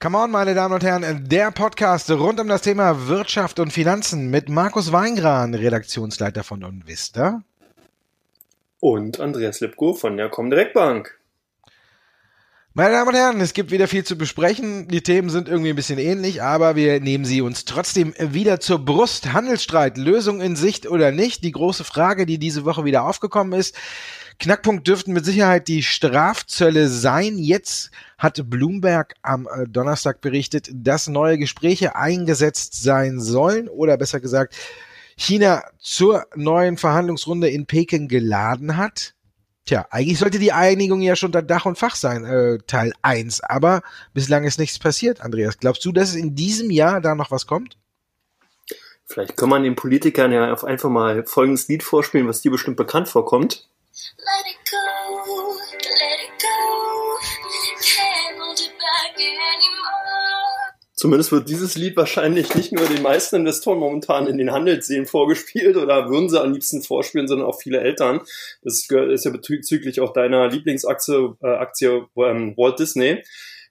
Come on, meine Damen und Herren, der Podcast rund um das Thema Wirtschaft und Finanzen mit Markus Weingran, Redaktionsleiter von Unvista. Und Andreas Lipko von der Comdirect Bank. Meine Damen und Herren, es gibt wieder viel zu besprechen. Die Themen sind irgendwie ein bisschen ähnlich, aber wir nehmen sie uns trotzdem wieder zur Brust. Handelsstreit, Lösung in Sicht oder nicht? Die große Frage, die diese Woche wieder aufgekommen ist. Knackpunkt dürften mit Sicherheit die Strafzölle sein. Jetzt hat Bloomberg am äh, Donnerstag berichtet, dass neue Gespräche eingesetzt sein sollen oder besser gesagt China zur neuen Verhandlungsrunde in Peking geladen hat. Tja, eigentlich sollte die Einigung ja schon unter Dach und Fach sein, äh, Teil 1, aber bislang ist nichts passiert, Andreas. Glaubst du, dass es in diesem Jahr da noch was kommt? Vielleicht kann man den Politikern ja einfach mal folgendes Lied vorspielen, was dir bestimmt bekannt vorkommt. Let it go, let it go, can't hold it back anymore. Zumindest wird dieses Lied wahrscheinlich nicht nur den meisten Investoren momentan in den Handelsseen vorgespielt oder würden sie am liebsten vorspielen, sondern auch viele Eltern. Das ist ja bezüglich auch deiner Lieblingsaktie äh, Aktie, ähm, Walt Disney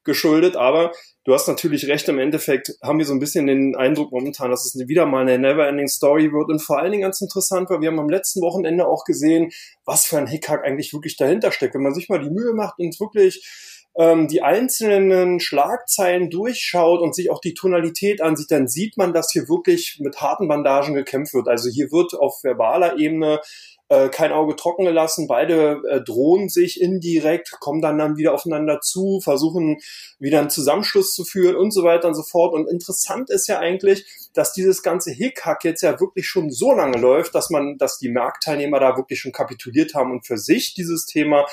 geschuldet. Aber du hast natürlich recht, im Endeffekt haben wir so ein bisschen den Eindruck momentan, dass es wieder mal eine Never-Ending Story wird und vor allen Dingen ganz interessant, weil wir haben am letzten Wochenende auch gesehen, was für ein Hickhack eigentlich wirklich dahinter steckt. Wenn man sich mal die Mühe macht und wirklich ähm, die einzelnen Schlagzeilen durchschaut und sich auch die Tonalität ansieht, dann sieht man, dass hier wirklich mit harten Bandagen gekämpft wird. Also hier wird auf verbaler Ebene äh, kein Auge trocken gelassen. Beide äh, drohen sich indirekt, kommen dann, dann wieder aufeinander zu, versuchen wieder einen Zusammenschluss zu führen und so weiter und so fort. Und interessant ist ja eigentlich, dass dieses ganze Hickhack jetzt ja wirklich schon so lange läuft, dass man, dass die Marktteilnehmer da wirklich schon kapituliert haben und für sich dieses Thema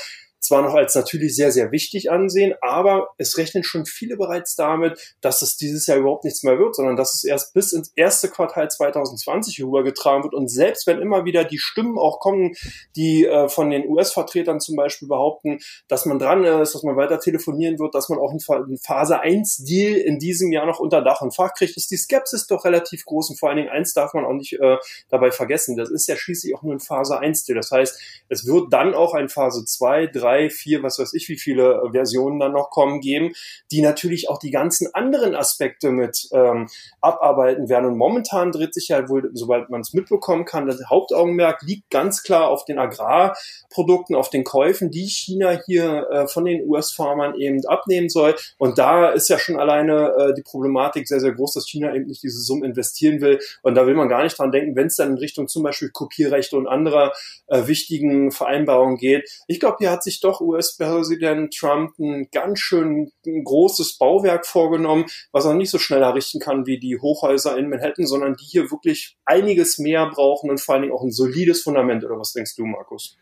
zwar noch als natürlich sehr, sehr wichtig ansehen, aber es rechnen schon viele bereits damit, dass es dieses Jahr überhaupt nichts mehr wird, sondern dass es erst bis ins erste Quartal 2020 rübergetragen wird. Und selbst wenn immer wieder die Stimmen auch kommen, die äh, von den US-Vertretern zum Beispiel behaupten, dass man dran ist, dass man weiter telefonieren wird, dass man auch einen Phase 1 Deal in diesem Jahr noch unter Dach und Fach kriegt, ist die Skepsis doch relativ groß. Und vor allen Dingen eins darf man auch nicht äh, dabei vergessen. Das ist ja schließlich auch nur ein Phase 1 Deal. Das heißt, es wird dann auch ein Phase 2, 3, drei, vier, was weiß ich, wie viele äh, Versionen dann noch kommen, geben, die natürlich auch die ganzen anderen Aspekte mit ähm, abarbeiten werden. Und momentan dreht sich ja wohl, sobald man es mitbekommen kann, das Hauptaugenmerk liegt ganz klar auf den Agrarprodukten, auf den Käufen, die China hier äh, von den US-Farmern eben abnehmen soll. Und da ist ja schon alleine äh, die Problematik sehr, sehr groß, dass China eben nicht diese Summen investieren will. Und da will man gar nicht dran denken, wenn es dann in Richtung zum Beispiel Kopierrechte und anderer äh, wichtigen Vereinbarungen geht. Ich glaube, hier hat sich doch US-Präsident Trump ein ganz schön ein großes Bauwerk vorgenommen, was er nicht so schnell errichten kann wie die Hochhäuser in Manhattan, sondern die hier wirklich einiges mehr brauchen und vor allen Dingen auch ein solides Fundament. Oder was denkst du, Markus?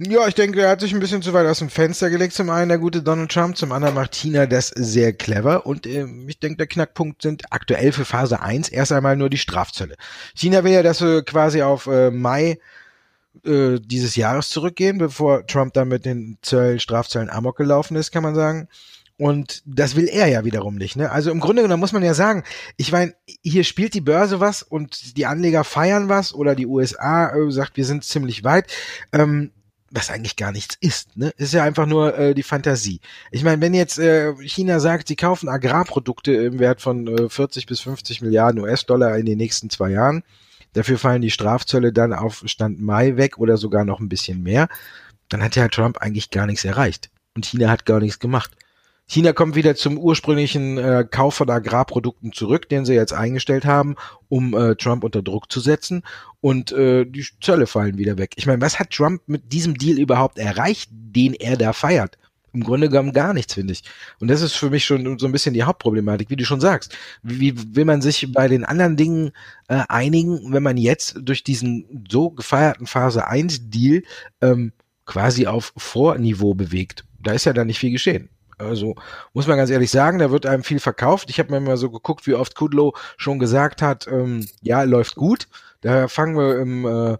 Ja, ich denke, er hat sich ein bisschen zu weit aus dem Fenster gelegt. Zum einen der gute Donald Trump, zum anderen macht China das sehr clever. Und äh, ich denke, der Knackpunkt sind aktuell für Phase 1 erst einmal nur die Strafzölle. China will ja, dass wir quasi auf äh, Mai äh, dieses Jahres zurückgehen, bevor Trump dann mit den Zöll, Strafzöllen amok gelaufen ist, kann man sagen. Und das will er ja wiederum nicht. Ne? Also im Grunde genommen muss man ja sagen, ich meine, hier spielt die Börse was und die Anleger feiern was oder die USA äh, sagt, wir sind ziemlich weit. Ähm, was eigentlich gar nichts ist, ne? Ist ja einfach nur äh, die Fantasie. Ich meine, wenn jetzt äh, China sagt, sie kaufen Agrarprodukte im Wert von äh, 40 bis 50 Milliarden US-Dollar in den nächsten zwei Jahren, Dafür fallen die Strafzölle dann auf Stand Mai weg oder sogar noch ein bisschen mehr. Dann hat ja Trump eigentlich gar nichts erreicht. Und China hat gar nichts gemacht. China kommt wieder zum ursprünglichen äh, Kauf von Agrarprodukten zurück, den sie jetzt eingestellt haben, um äh, Trump unter Druck zu setzen. Und äh, die Zölle fallen wieder weg. Ich meine, was hat Trump mit diesem Deal überhaupt erreicht, den er da feiert? Im Grunde genommen gar nichts, finde ich. Und das ist für mich schon so ein bisschen die Hauptproblematik, wie du schon sagst. Wie, will man sich bei den anderen Dingen äh, einigen, wenn man jetzt durch diesen so gefeierten Phase 1 Deal ähm, quasi auf Vorniveau bewegt? Da ist ja da nicht viel geschehen. Also muss man ganz ehrlich sagen, da wird einem viel verkauft. Ich habe mir mal so geguckt, wie oft Kudlow schon gesagt hat, ähm, ja, läuft gut. Da fangen wir im äh,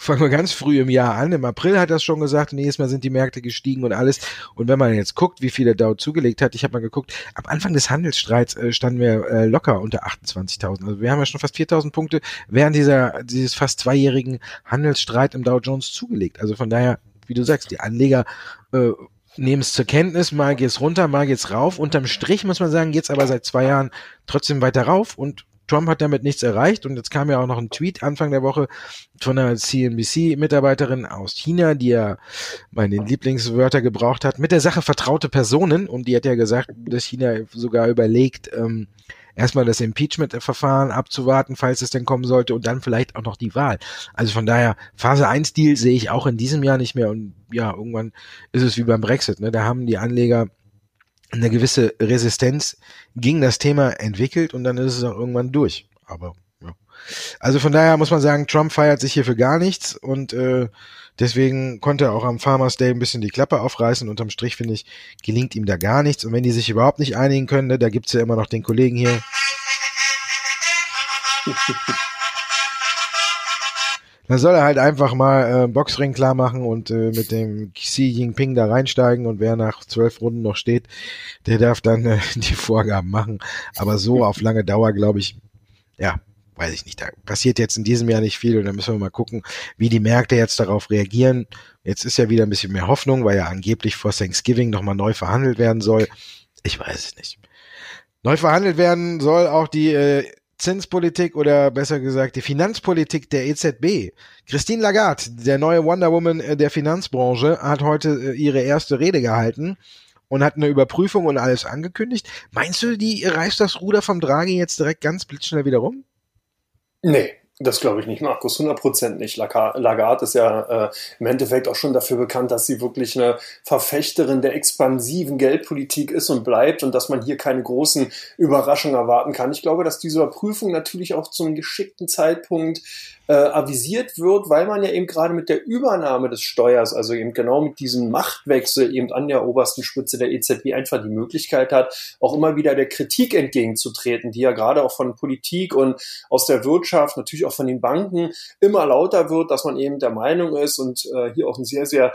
fangen wir ganz früh im Jahr an. Im April hat er es schon gesagt, nächstes Mal sind die Märkte gestiegen und alles. Und wenn man jetzt guckt, wie viel der Dow zugelegt hat, ich habe mal geguckt, am Anfang des Handelsstreits äh, standen wir äh, locker unter 28.000. Also wir haben ja schon fast 4.000 Punkte während dieser dieses fast zweijährigen Handelsstreit im Dow Jones zugelegt. Also von daher, wie du sagst, die Anleger äh, nehmen es zur Kenntnis, mal geht's runter, mal geht's rauf. Unterm Strich muss man sagen, jetzt aber seit zwei Jahren trotzdem weiter rauf und Trump hat damit nichts erreicht und jetzt kam ja auch noch ein Tweet Anfang der Woche von einer CNBC-Mitarbeiterin aus China, die ja meine Lieblingswörter gebraucht hat, mit der Sache vertraute Personen und die hat ja gesagt, dass China sogar überlegt, ähm, erstmal das Impeachment-Verfahren abzuwarten, falls es denn kommen sollte und dann vielleicht auch noch die Wahl. Also von daher, Phase 1-Deal sehe ich auch in diesem Jahr nicht mehr und ja, irgendwann ist es wie beim Brexit, ne? da haben die Anleger eine gewisse Resistenz gegen das Thema entwickelt und dann ist es auch irgendwann durch. Aber ja. Also von daher muss man sagen, Trump feiert sich hier für gar nichts und äh, deswegen konnte er auch am Farmers Day ein bisschen die Klappe aufreißen. Unterm Strich, finde ich, gelingt ihm da gar nichts. Und wenn die sich überhaupt nicht einigen können, ne, da gibt's ja immer noch den Kollegen hier. Dann soll er halt einfach mal äh, Boxring klar machen und äh, mit dem Xi Jinping da reinsteigen und wer nach zwölf Runden noch steht, der darf dann äh, die Vorgaben machen. Aber so auf lange Dauer, glaube ich, ja, weiß ich nicht. Da passiert jetzt in diesem Jahr nicht viel und dann müssen wir mal gucken, wie die Märkte jetzt darauf reagieren. Jetzt ist ja wieder ein bisschen mehr Hoffnung, weil ja angeblich vor Thanksgiving nochmal neu verhandelt werden soll. Ich weiß es nicht. Neu verhandelt werden soll auch die äh, Zinspolitik oder besser gesagt die Finanzpolitik der EZB. Christine Lagarde, der neue Wonder Woman äh, der Finanzbranche, hat heute äh, ihre erste Rede gehalten und hat eine Überprüfung und alles angekündigt. Meinst du, die reißt das Ruder vom Draghi jetzt direkt ganz blitzschnell wieder rum? Nee, das glaube ich nicht, Markus, 100% nicht. Lagarde ist ja äh, im Endeffekt auch schon dafür bekannt, dass sie wirklich eine Verfechterin der expansiven Geldpolitik ist und bleibt und dass man hier keine großen Überraschungen erwarten kann. Ich glaube, dass diese Überprüfung natürlich auch zum geschickten Zeitpunkt äh, avisiert wird, weil man ja eben gerade mit der Übernahme des Steuers, also eben genau mit diesem Machtwechsel eben an der obersten Spitze der EZB einfach die Möglichkeit hat, auch immer wieder der Kritik entgegenzutreten, die ja gerade auch von Politik und aus der Wirtschaft, natürlich auch von den Banken immer lauter wird, dass man eben der Meinung ist und äh, hier auch ein sehr, sehr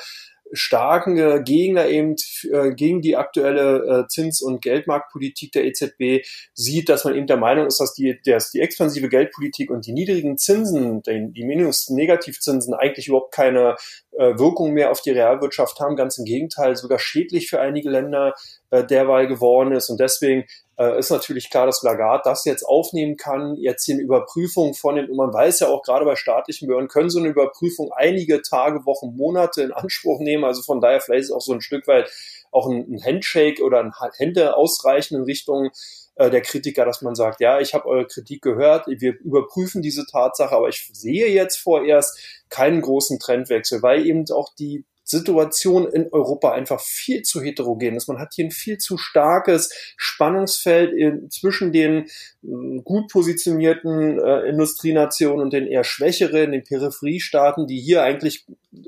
starken Gegner eben äh, gegen die aktuelle äh, Zins- und Geldmarktpolitik der EZB sieht, dass man eben der Meinung ist, dass die, dass die expansive Geldpolitik und die niedrigen Zinsen, die, Minus-Negativzinsen eigentlich überhaupt keine äh, Wirkung mehr auf die Realwirtschaft haben. Ganz im Gegenteil, sogar schädlich für einige Länder derweil geworden ist. Und deswegen äh, ist natürlich klar, dass Lagarde das jetzt aufnehmen kann, jetzt hier eine Überprüfung von den, und man weiß ja auch gerade bei staatlichen Behörden, können so eine Überprüfung einige Tage, Wochen, Monate in Anspruch nehmen. Also von daher vielleicht ist auch so ein Stück weit auch ein, Handshake oder ein Hände ausreichen in Richtung äh, der Kritiker, dass man sagt, ja, ich habe eure Kritik gehört, wir überprüfen diese Tatsache, aber ich sehe jetzt vorerst keinen großen Trendwechsel, weil eben auch die Situation in Europa einfach viel zu heterogen ist. Man hat hier ein viel zu starkes Spannungsfeld zwischen den äh, gut positionierten äh, Industrienationen und den eher schwächeren, den Peripheriestaaten, die hier eigentlich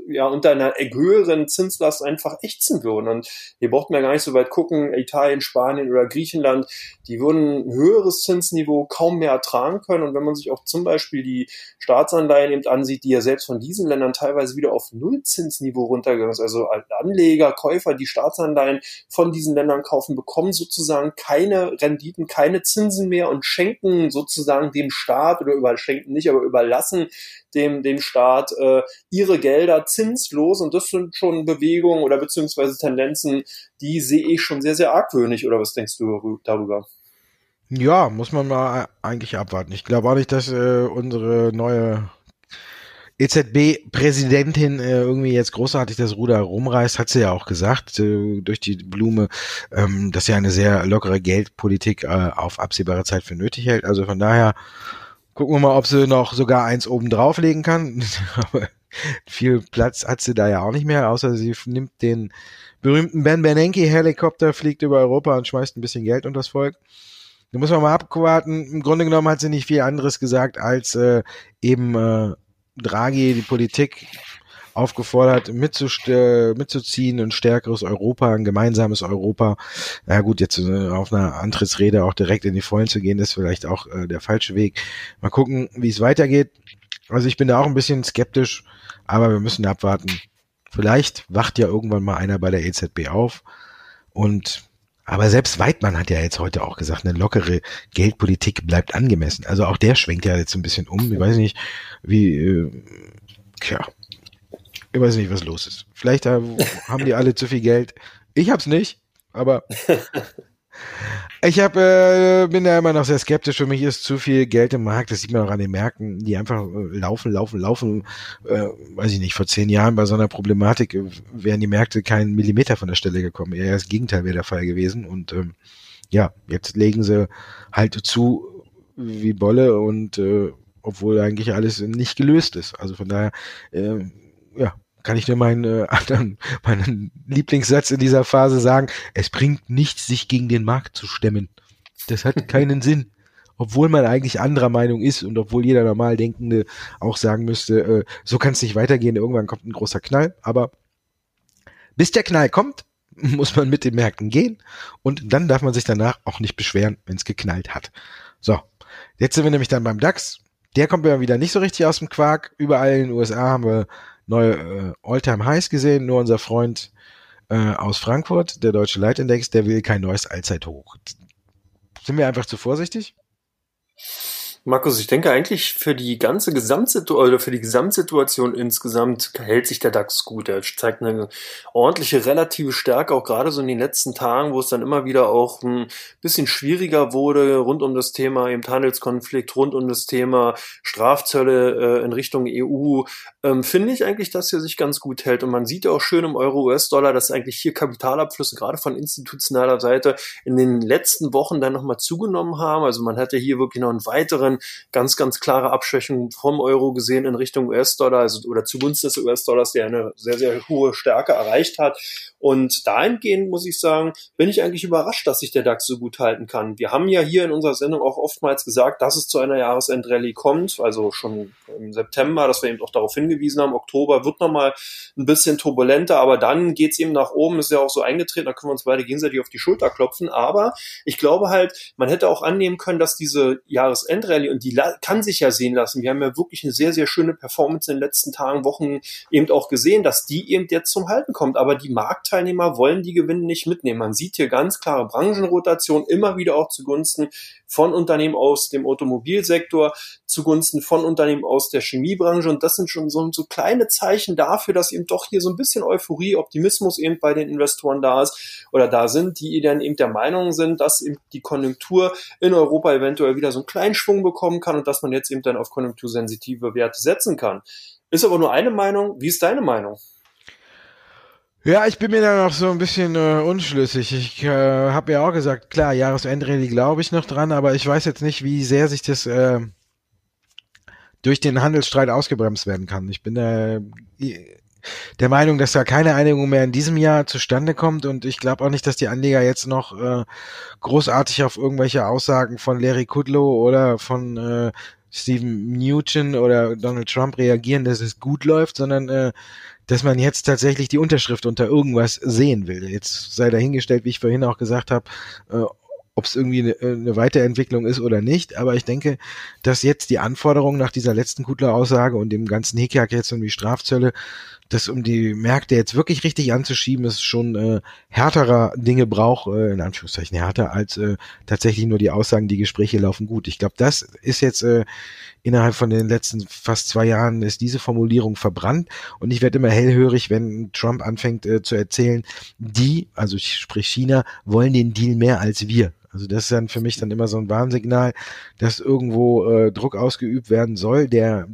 ja unter einer höheren Zinslast einfach ächzen würden. Und hier braucht man gar nicht so weit gucken, Italien, Spanien oder Griechenland, die würden ein höheres Zinsniveau kaum mehr ertragen können. Und wenn man sich auch zum Beispiel die Staatsanleihen eben ansieht, die ja selbst von diesen Ländern teilweise wieder auf Nullzinsniveau runtergegangen ist, also Anleger, Käufer, die Staatsanleihen von diesen Ländern kaufen, bekommen sozusagen keine Renditen, keine Zinsen mehr und schenken sozusagen dem Staat oder über, schenken nicht, aber überlassen dem, dem Staat äh, ihre Gelder zinslos und das sind schon Bewegungen oder beziehungsweise Tendenzen, die sehe ich schon sehr, sehr argwöhnig oder was denkst du darüber? Ja, muss man mal eigentlich abwarten. Ich glaube auch nicht, dass äh, unsere neue EZB-Präsidentin äh, irgendwie jetzt großartig das Ruder rumreißt, hat sie ja auch gesagt, äh, durch die Blume, ähm, dass sie eine sehr lockere Geldpolitik äh, auf absehbare Zeit für nötig hält. Also von daher gucken wir mal, ob sie noch sogar eins oben drauflegen kann. Aber viel Platz hat sie da ja auch nicht mehr, außer sie nimmt den berühmten Ben Bernanke Helikopter, fliegt über Europa und schmeißt ein bisschen Geld unter das Volk. Da muss man mal abwarten. Im Grunde genommen hat sie nicht viel anderes gesagt, als äh, eben äh, Draghi die Politik aufgefordert, mitzuziehen, ein stärkeres Europa, ein gemeinsames Europa. Na gut, jetzt äh, auf einer Antrittsrede auch direkt in die Vollen zu gehen, ist vielleicht auch äh, der falsche Weg. Mal gucken, wie es weitergeht. Also ich bin da auch ein bisschen skeptisch, aber wir müssen abwarten. Vielleicht wacht ja irgendwann mal einer bei der EZB auf und aber selbst Weidmann hat ja jetzt heute auch gesagt, eine lockere Geldpolitik bleibt angemessen. Also auch der schwenkt ja jetzt ein bisschen um. Ich weiß nicht, wie, äh, tja, ich weiß nicht, was los ist. Vielleicht haben die alle zu viel Geld. Ich hab's nicht, aber ich hab, äh, bin da immer noch sehr skeptisch. Für mich ist zu viel Geld im Markt. Das sieht man auch an den Märkten, die einfach äh, laufen, laufen, laufen. Äh, weiß ich nicht, vor zehn Jahren bei so einer Problematik äh, wären die Märkte keinen Millimeter von der Stelle gekommen. Eher das Gegenteil wäre der Fall gewesen. Und ähm, ja, jetzt legen sie halt zu wie Bolle und äh, obwohl eigentlich alles nicht gelöst ist. Also von daher, äh, ja, kann ich nur meinen, äh, anderen, meinen Lieblingssatz in dieser Phase sagen, es bringt nichts, sich gegen den Markt zu stemmen. Das hat keinen Sinn. Obwohl man eigentlich anderer Meinung ist und obwohl jeder normal Denkende auch sagen müsste, äh, so kann es nicht weitergehen, irgendwann kommt ein großer Knall. Aber bis der Knall kommt, muss man mit den Märkten gehen und dann darf man sich danach auch nicht beschweren, wenn es geknallt hat. So, jetzt sind wir nämlich dann beim DAX. Der kommt ja wieder nicht so richtig aus dem Quark. Überall in den USA haben wir neue äh, All-Time-Highs gesehen. Nur unser Freund äh, aus Frankfurt, der deutsche Leitindex, der will kein neues Allzeithoch. Sind wir einfach zu vorsichtig? Markus, ich denke eigentlich für die ganze Gesamtsituation oder für die Gesamtsituation insgesamt hält sich der DAX gut. Er zeigt eine ordentliche relative Stärke, auch gerade so in den letzten Tagen, wo es dann immer wieder auch ein bisschen schwieriger wurde rund um das Thema eben Handelskonflikt, rund um das Thema Strafzölle äh, in Richtung EU. Ähm, finde ich eigentlich, dass er sich ganz gut hält. Und man sieht ja auch schön im Euro-US-Dollar, dass eigentlich hier Kapitalabflüsse gerade von institutioneller Seite in den letzten Wochen dann nochmal zugenommen haben. Also man hatte hier wirklich noch einen weiteren ganz, ganz klare Abschwächung vom Euro gesehen in Richtung US-Dollar, also oder zugunsten des US-Dollars, der eine sehr, sehr hohe Stärke erreicht hat. Und dahingehend muss ich sagen, bin ich eigentlich überrascht, dass sich der DAX so gut halten kann. Wir haben ja hier in unserer Sendung auch oftmals gesagt, dass es zu einer Jahresendrallye kommt, also schon im September, dass wir eben auch darauf hingewiesen haben, Oktober wird nochmal ein bisschen turbulenter, aber dann geht's eben nach oben, ist ja auch so eingetreten, da können wir uns beide gegenseitig auf die Schulter klopfen. Aber ich glaube halt, man hätte auch annehmen können, dass diese Jahresendrallye, und die kann sich ja sehen lassen, wir haben ja wirklich eine sehr, sehr schöne Performance in den letzten Tagen, Wochen eben auch gesehen, dass die eben jetzt zum Halten kommt. Aber die Markt Marktteilnehmer wollen die Gewinne nicht mitnehmen. Man sieht hier ganz klare Branchenrotation, immer wieder auch zugunsten von Unternehmen aus dem Automobilsektor, zugunsten von Unternehmen aus der Chemiebranche. Und das sind schon so, so kleine Zeichen dafür, dass eben doch hier so ein bisschen Euphorie, Optimismus eben bei den Investoren da ist oder da sind, die dann eben der Meinung sind, dass eben die Konjunktur in Europa eventuell wieder so einen kleinen Schwung bekommen kann und dass man jetzt eben dann auf konjunktursensitive Werte setzen kann. Ist aber nur eine Meinung. Wie ist deine Meinung? Ja, ich bin mir da noch so ein bisschen äh, unschlüssig. Ich äh, habe ja auch gesagt, klar, Jahresendrallye glaube ich noch dran, aber ich weiß jetzt nicht, wie sehr sich das äh, durch den Handelsstreit ausgebremst werden kann. Ich bin äh, der Meinung, dass da keine Einigung mehr in diesem Jahr zustande kommt und ich glaube auch nicht, dass die Anleger jetzt noch äh, großartig auf irgendwelche Aussagen von Larry Kudlow oder von äh, Stephen Newton oder Donald Trump reagieren, dass es gut läuft, sondern äh, dass man jetzt tatsächlich die Unterschrift unter irgendwas sehen will. Jetzt sei dahingestellt, wie ich vorhin auch gesagt habe, äh, ob es irgendwie eine, eine Weiterentwicklung ist oder nicht. Aber ich denke, dass jetzt die Anforderungen nach dieser letzten Kutler-Aussage und dem ganzen Hickhack jetzt um die Strafzölle, das um die Märkte jetzt wirklich richtig anzuschieben, ist schon äh, härterer Dinge braucht, äh, in Anführungszeichen härter, als äh, tatsächlich nur die Aussagen, die Gespräche laufen gut. Ich glaube, das ist jetzt äh, innerhalb von den letzten fast zwei Jahren ist diese Formulierung verbrannt und ich werde immer hellhörig, wenn Trump anfängt äh, zu erzählen, die, also ich sprich China, wollen den Deal mehr als wir. Also das ist dann für mich dann immer so ein Warnsignal, dass irgendwo äh, Druck ausgeübt werden soll, der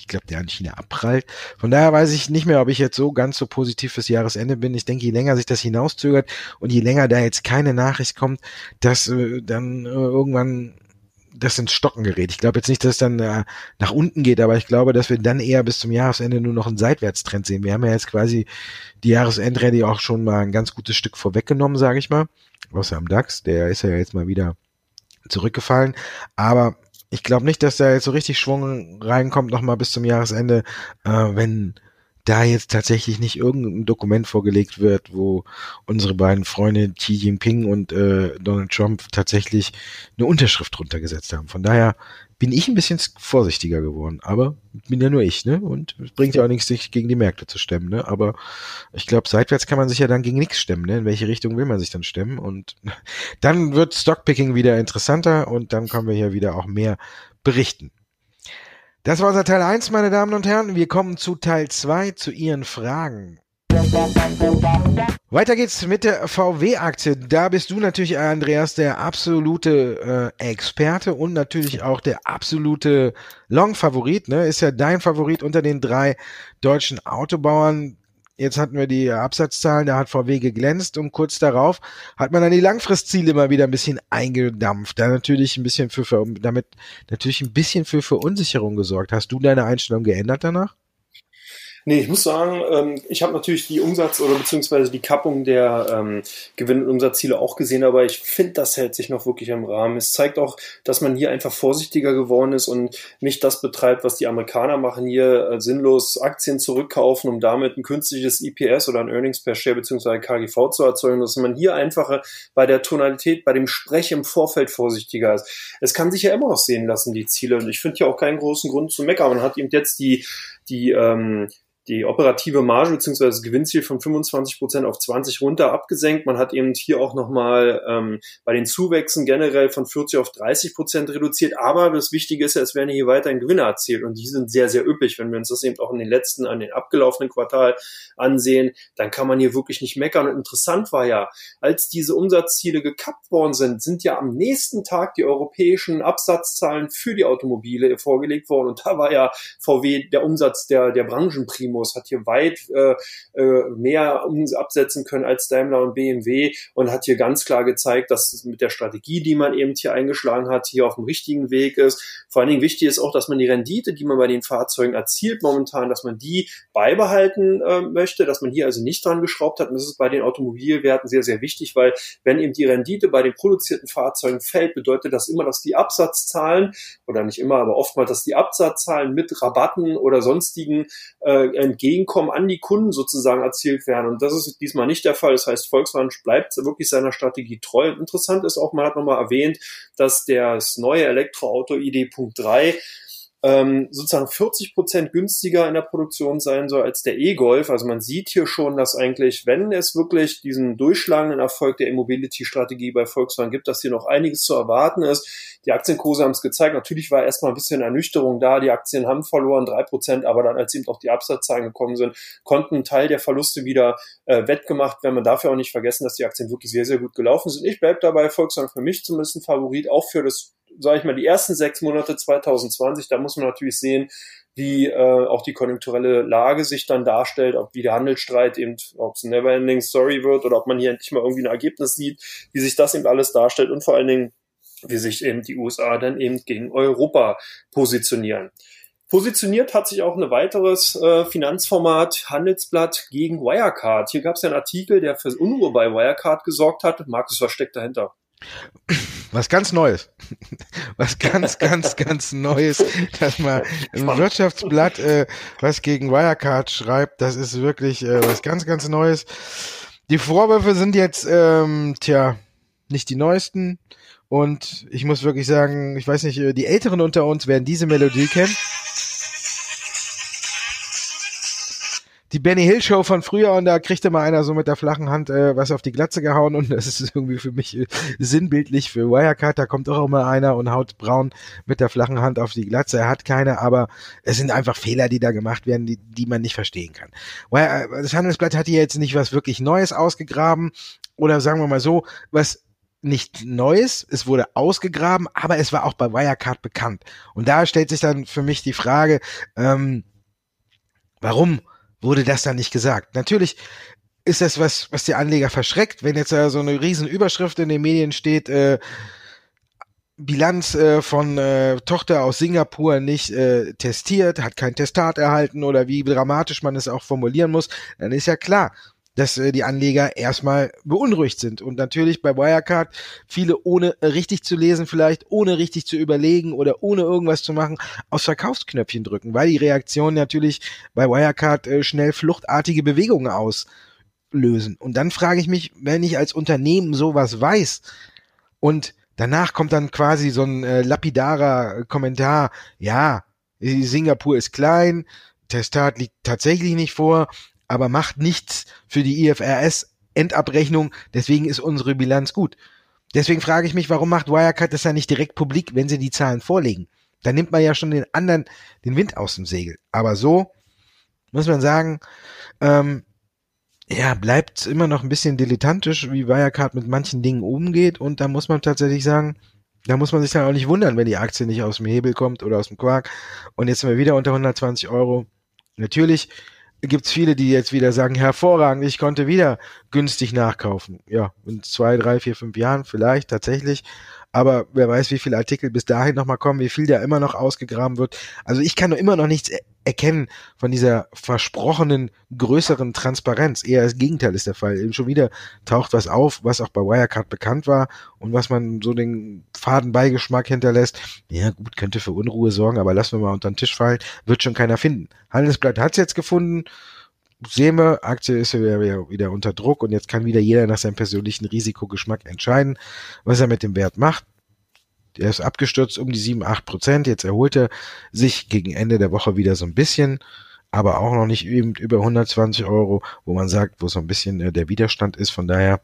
ich glaube, der an China abprallt. Von daher weiß ich nicht mehr, ob ich jetzt so ganz so positiv fürs Jahresende bin. Ich denke, je länger sich das hinauszögert und je länger da jetzt keine Nachricht kommt, dass äh, dann äh, irgendwann das ins Stocken gerät. Ich glaube jetzt nicht, dass es dann äh, nach unten geht, aber ich glaube, dass wir dann eher bis zum Jahresende nur noch einen Seitwärtstrend sehen. Wir haben ja jetzt quasi die Jahresendrallye auch schon mal ein ganz gutes Stück vorweggenommen, sage ich mal. Außer am DAX, der ist ja jetzt mal wieder zurückgefallen. Aber ich glaube nicht, dass da jetzt so richtig Schwung reinkommt, nochmal bis zum Jahresende, äh, wenn da jetzt tatsächlich nicht irgendein Dokument vorgelegt wird, wo unsere beiden Freunde Xi Jinping und äh, Donald Trump tatsächlich eine Unterschrift drunter gesetzt haben. Von daher bin ich ein bisschen vorsichtiger geworden. Aber bin ja nur ich, ne? Und es bringt ja auch nichts, sich gegen die Märkte zu stemmen, ne? Aber ich glaube, seitwärts kann man sich ja dann gegen nichts stemmen, ne? In welche Richtung will man sich dann stemmen? Und dann wird Stockpicking wieder interessanter und dann können wir hier wieder auch mehr berichten. Das war unser Teil 1, meine Damen und Herren. Wir kommen zu Teil 2, zu Ihren Fragen. Weiter geht's mit der VW-Aktie. Da bist du natürlich, Andreas, der absolute äh, Experte und natürlich auch der absolute Long-Favorit. Ne? Ist ja dein Favorit unter den drei deutschen Autobauern. Jetzt hatten wir die Absatzzahlen, da hat VW geglänzt und kurz darauf hat man dann die Langfristziele mal wieder ein bisschen eingedampft. Da natürlich ein bisschen für damit natürlich ein bisschen für Verunsicherung gesorgt. Hast du deine Einstellung geändert danach? Nee, ich muss sagen, ähm, ich habe natürlich die Umsatz- oder beziehungsweise die Kappung der ähm, Gewinn- und Umsatzziele auch gesehen, aber ich finde, das hält sich noch wirklich im Rahmen. Es zeigt auch, dass man hier einfach vorsichtiger geworden ist und nicht das betreibt, was die Amerikaner machen, hier äh, sinnlos Aktien zurückkaufen, um damit ein künstliches EPS oder ein Earnings per Share beziehungsweise KGV zu erzeugen, dass man hier einfach bei der Tonalität, bei dem Sprech im Vorfeld vorsichtiger ist. Es kann sich ja immer noch sehen lassen, die Ziele. Und ich finde hier auch keinen großen Grund zu meckern. Man hat eben jetzt die die ähm, die operative Marge bzw. das Gewinnziel von 25 Prozent auf 20 runter abgesenkt. Man hat eben hier auch nochmal ähm, bei den Zuwächsen generell von 40 auf 30 Prozent reduziert. Aber das Wichtige ist ja, es werden hier weiterhin Gewinne erzielt und die sind sehr, sehr üppig. Wenn wir uns das eben auch in den letzten, an den abgelaufenen Quartal ansehen, dann kann man hier wirklich nicht meckern. Und interessant war ja, als diese Umsatzziele gekappt worden sind, sind ja am nächsten Tag die europäischen Absatzzahlen für die Automobile vorgelegt worden. Und da war ja VW der Umsatz der, der Branchenprima Primus, hat hier weit äh, äh, mehr absetzen können als Daimler und BMW und hat hier ganz klar gezeigt, dass mit der Strategie, die man eben hier eingeschlagen hat, hier auf dem richtigen Weg ist. Vor allen Dingen wichtig ist auch, dass man die Rendite, die man bei den Fahrzeugen erzielt momentan, dass man die beibehalten äh, möchte, dass man hier also nicht dran geschraubt hat. Und das ist bei den Automobilwerten sehr, sehr wichtig, weil wenn eben die Rendite bei den produzierten Fahrzeugen fällt, bedeutet das immer, dass die Absatzzahlen oder nicht immer, aber oftmals, dass die Absatzzahlen mit Rabatten oder sonstigen äh, Entgegenkommen an die Kunden sozusagen erzielt werden. Und das ist diesmal nicht der Fall. Das heißt, Volkswagen bleibt wirklich seiner Strategie treu. Interessant ist auch, man hat nochmal erwähnt, dass das neue Elektroauto ID.3 ähm, sozusagen 40 Prozent günstiger in der Produktion sein soll als der E-Golf. Also man sieht hier schon, dass eigentlich, wenn es wirklich diesen durchschlagenden Erfolg der E-Mobility-Strategie bei Volkswagen gibt, dass hier noch einiges zu erwarten ist. Die Aktienkurse haben es gezeigt. Natürlich war erstmal ein bisschen Ernüchterung da. Die Aktien haben verloren, drei Prozent, aber dann, als eben auch die Absatzzahlen gekommen sind, konnten einen Teil der Verluste wieder äh, wettgemacht werden. Man darf ja auch nicht vergessen, dass die Aktien wirklich sehr, sehr gut gelaufen sind. Ich bleibe dabei, Volkswagen für mich zumindest ein Favorit, auch für das sage ich mal, die ersten sechs Monate 2020, da muss man natürlich sehen, wie äh, auch die konjunkturelle Lage sich dann darstellt, ob wie der Handelsstreit eben, ob es ein Neverending Story wird oder ob man hier endlich mal irgendwie ein Ergebnis sieht, wie sich das eben alles darstellt und vor allen Dingen, wie sich eben die USA dann eben gegen Europa positionieren. Positioniert hat sich auch ein weiteres äh, Finanzformat Handelsblatt gegen Wirecard. Hier gab es ja einen Artikel, der für Unruhe bei Wirecard gesorgt hat. Markus, was steckt dahinter? Was ganz Neues. Was ganz, ganz, ganz Neues, dass man im Wirtschaftsblatt äh, was gegen Wirecard schreibt, das ist wirklich äh, was ganz, ganz Neues. Die Vorwürfe sind jetzt, ähm, tja, nicht die neuesten. Und ich muss wirklich sagen, ich weiß nicht, äh, die Älteren unter uns werden diese Melodie kennen. Die Benny Hill Show von früher und da kriegte mal einer so mit der flachen Hand äh, was auf die Glatze gehauen und das ist irgendwie für mich äh, sinnbildlich für Wirecard. Da kommt auch immer einer und haut Braun mit der flachen Hand auf die Glatze. Er hat keine, aber es sind einfach Fehler, die da gemacht werden, die, die man nicht verstehen kann. Äh, das Handelsblatt hat hier jetzt nicht was wirklich Neues ausgegraben oder sagen wir mal so, was nicht Neues, es wurde ausgegraben, aber es war auch bei Wirecard bekannt. Und da stellt sich dann für mich die Frage, ähm, warum wurde das dann nicht gesagt. Natürlich ist das was, was die Anleger verschreckt, wenn jetzt äh, so eine riesen Überschrift in den Medien steht, äh, Bilanz äh, von äh, Tochter aus Singapur nicht äh, testiert, hat kein Testat erhalten oder wie dramatisch man es auch formulieren muss, dann ist ja klar, dass äh, die Anleger erstmal beunruhigt sind. Und natürlich bei Wirecard viele ohne richtig zu lesen, vielleicht ohne richtig zu überlegen oder ohne irgendwas zu machen, aufs Verkaufsknöpfchen drücken, weil die Reaktion natürlich bei Wirecard äh, schnell fluchtartige Bewegungen auslösen. Und dann frage ich mich, wenn ich als Unternehmen sowas weiß und danach kommt dann quasi so ein äh, lapidarer Kommentar, ja, Singapur ist klein, Testat liegt tatsächlich nicht vor, aber macht nichts für die IFRS Endabrechnung, deswegen ist unsere Bilanz gut. Deswegen frage ich mich, warum macht Wirecard das ja nicht direkt publik, wenn sie die Zahlen vorlegen? Da nimmt man ja schon den anderen den Wind aus dem Segel. Aber so muss man sagen, ähm, ja, bleibt immer noch ein bisschen dilettantisch, wie Wirecard mit manchen Dingen umgeht. Und da muss man tatsächlich sagen, da muss man sich dann auch nicht wundern, wenn die Aktie nicht aus dem Hebel kommt oder aus dem Quark. Und jetzt sind wir wieder unter 120 Euro. Natürlich gibt's viele, die jetzt wieder sagen, hervorragend, ich konnte wieder günstig nachkaufen. Ja, in zwei, drei, vier, fünf Jahren vielleicht tatsächlich. Aber wer weiß, wie viele Artikel bis dahin nochmal kommen, wie viel da immer noch ausgegraben wird. Also ich kann nur immer noch nichts erkennen von dieser versprochenen größeren Transparenz. Eher das Gegenteil ist der Fall. Eben schon wieder taucht was auf, was auch bei Wirecard bekannt war und was man so den Fadenbeigeschmack hinterlässt. Ja gut, könnte für Unruhe sorgen, aber lassen wir mal unter den Tisch fallen, wird schon keiner finden. Handelsblatt hat's jetzt gefunden. Sehen wir, Aktie ist ja wieder, wieder unter Druck und jetzt kann wieder jeder nach seinem persönlichen Risikogeschmack entscheiden, was er mit dem Wert macht. Der ist abgestürzt um die 7, 8 Prozent. Jetzt erholt er sich gegen Ende der Woche wieder so ein bisschen, aber auch noch nicht eben über 120 Euro, wo man sagt, wo so ein bisschen äh, der Widerstand ist. Von daher,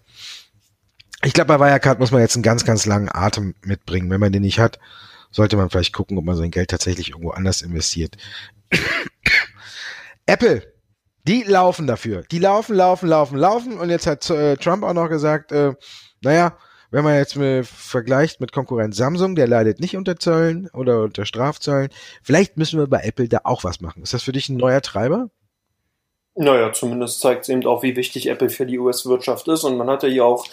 ich glaube, bei Wirecard muss man jetzt einen ganz, ganz langen Atem mitbringen. Wenn man den nicht hat, sollte man vielleicht gucken, ob man sein Geld tatsächlich irgendwo anders investiert. Apple, die laufen dafür. Die laufen, laufen, laufen, laufen. Und jetzt hat äh, Trump auch noch gesagt, äh, naja, wenn man jetzt mit, vergleicht mit Konkurrent Samsung, der leidet nicht unter Zöllen oder unter Strafzöllen, vielleicht müssen wir bei Apple da auch was machen. Ist das für dich ein neuer Treiber? Naja, zumindest zeigt es eben auch, wie wichtig Apple für die US-Wirtschaft ist. Und man hat ja hier auch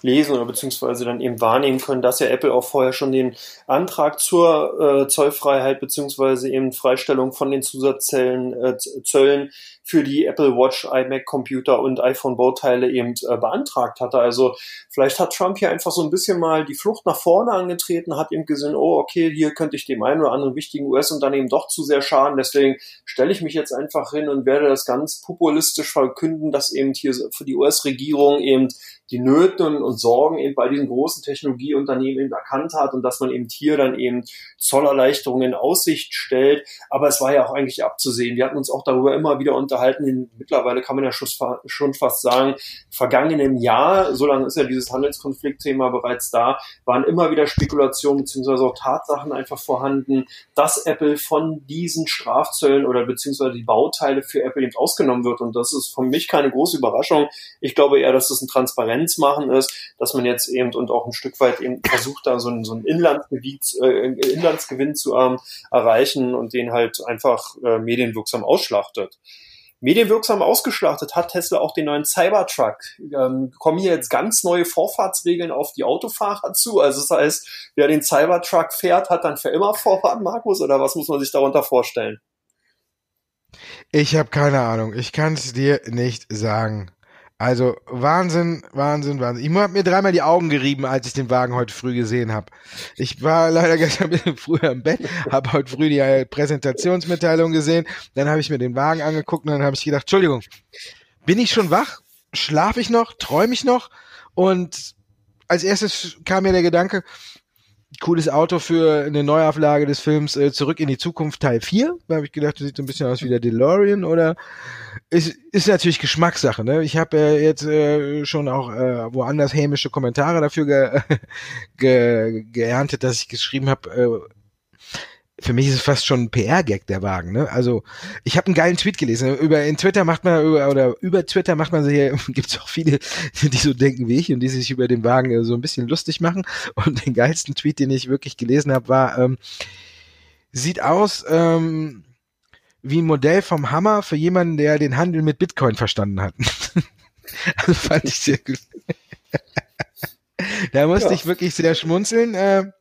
lesen oder beziehungsweise dann eben wahrnehmen können, dass ja Apple auch vorher schon den Antrag zur äh, Zollfreiheit beziehungsweise eben Freistellung von den Zusatzzellen, äh, Zöllen für die Apple Watch, iMac Computer und iPhone Bauteile eben äh, beantragt hatte. Also vielleicht hat Trump hier einfach so ein bisschen mal die Flucht nach vorne angetreten, hat eben gesehen, oh okay, hier könnte ich dem einen oder anderen wichtigen US-Unternehmen doch zu sehr schaden. Deswegen stelle ich mich jetzt einfach hin und werde das ganz populistisch verkünden, dass eben hier für die US-Regierung eben die Nöten und Sorgen eben bei diesen großen Technologieunternehmen eben erkannt hat und dass man eben hier dann eben Zollerleichterungen in Aussicht stellt. Aber es war ja auch eigentlich abzusehen. Wir hatten uns auch darüber immer wieder unterhalten. Mittlerweile kann man ja schon fast sagen, vergangenen Jahr, so lange ist ja dieses Handelskonfliktthema bereits da, waren immer wieder Spekulationen beziehungsweise auch Tatsachen einfach vorhanden, dass Apple von diesen Strafzöllen oder beziehungsweise die Bauteile für Apple eben ausgenommen wird. Und das ist für mich keine große Überraschung. Ich glaube eher, dass es ein Transparenz Transparenz machen ist, dass man jetzt eben und auch ein Stück weit eben versucht, da so ein, so ein Inlandsgebiet, äh, Inlandsgewinn zu ähm, erreichen und den halt einfach äh, medienwirksam ausschlachtet. Medienwirksam ausgeschlachtet hat Tesla auch den neuen Cybertruck. Ähm, kommen hier jetzt ganz neue Vorfahrtsregeln auf die Autofahrer zu? Also das heißt, wer den Cybertruck fährt, hat dann für immer Vorfahrt, Markus? Oder was muss man sich darunter vorstellen? Ich habe keine Ahnung. Ich kann es dir nicht sagen. Also Wahnsinn, Wahnsinn, Wahnsinn. Ich habe mir dreimal die Augen gerieben, als ich den Wagen heute früh gesehen habe. Ich war leider gestern ein bisschen früher im Bett, habe heute früh die äh, Präsentationsmitteilung gesehen, dann habe ich mir den Wagen angeguckt und dann habe ich gedacht, Entschuldigung, bin ich schon wach? Schlafe ich noch? Träume ich noch? Und als erstes kam mir der Gedanke, cooles Auto für eine Neuauflage des Films äh, Zurück in die Zukunft Teil 4. Da habe ich gedacht, das sieht so ein bisschen aus wie der DeLorean oder ist, ist natürlich Geschmackssache. Ne? Ich habe äh, jetzt äh, schon auch äh, woanders hämische Kommentare dafür ge ge geerntet, dass ich geschrieben habe, äh, für mich ist es fast schon ein PR-Gag, der Wagen. Ne? Also ich habe einen geilen Tweet gelesen. Über in Twitter macht man über, oder über Twitter macht man sich gibt es auch viele, die so denken wie ich und die sich über den Wagen äh, so ein bisschen lustig machen. Und den geilsten Tweet, den ich wirklich gelesen habe, war ähm, sieht aus ähm, wie ein Modell vom Hammer für jemanden, der den Handel mit Bitcoin verstanden hat. also fand ich sehr gut. da musste ja. ich wirklich sehr schmunzeln. Äh,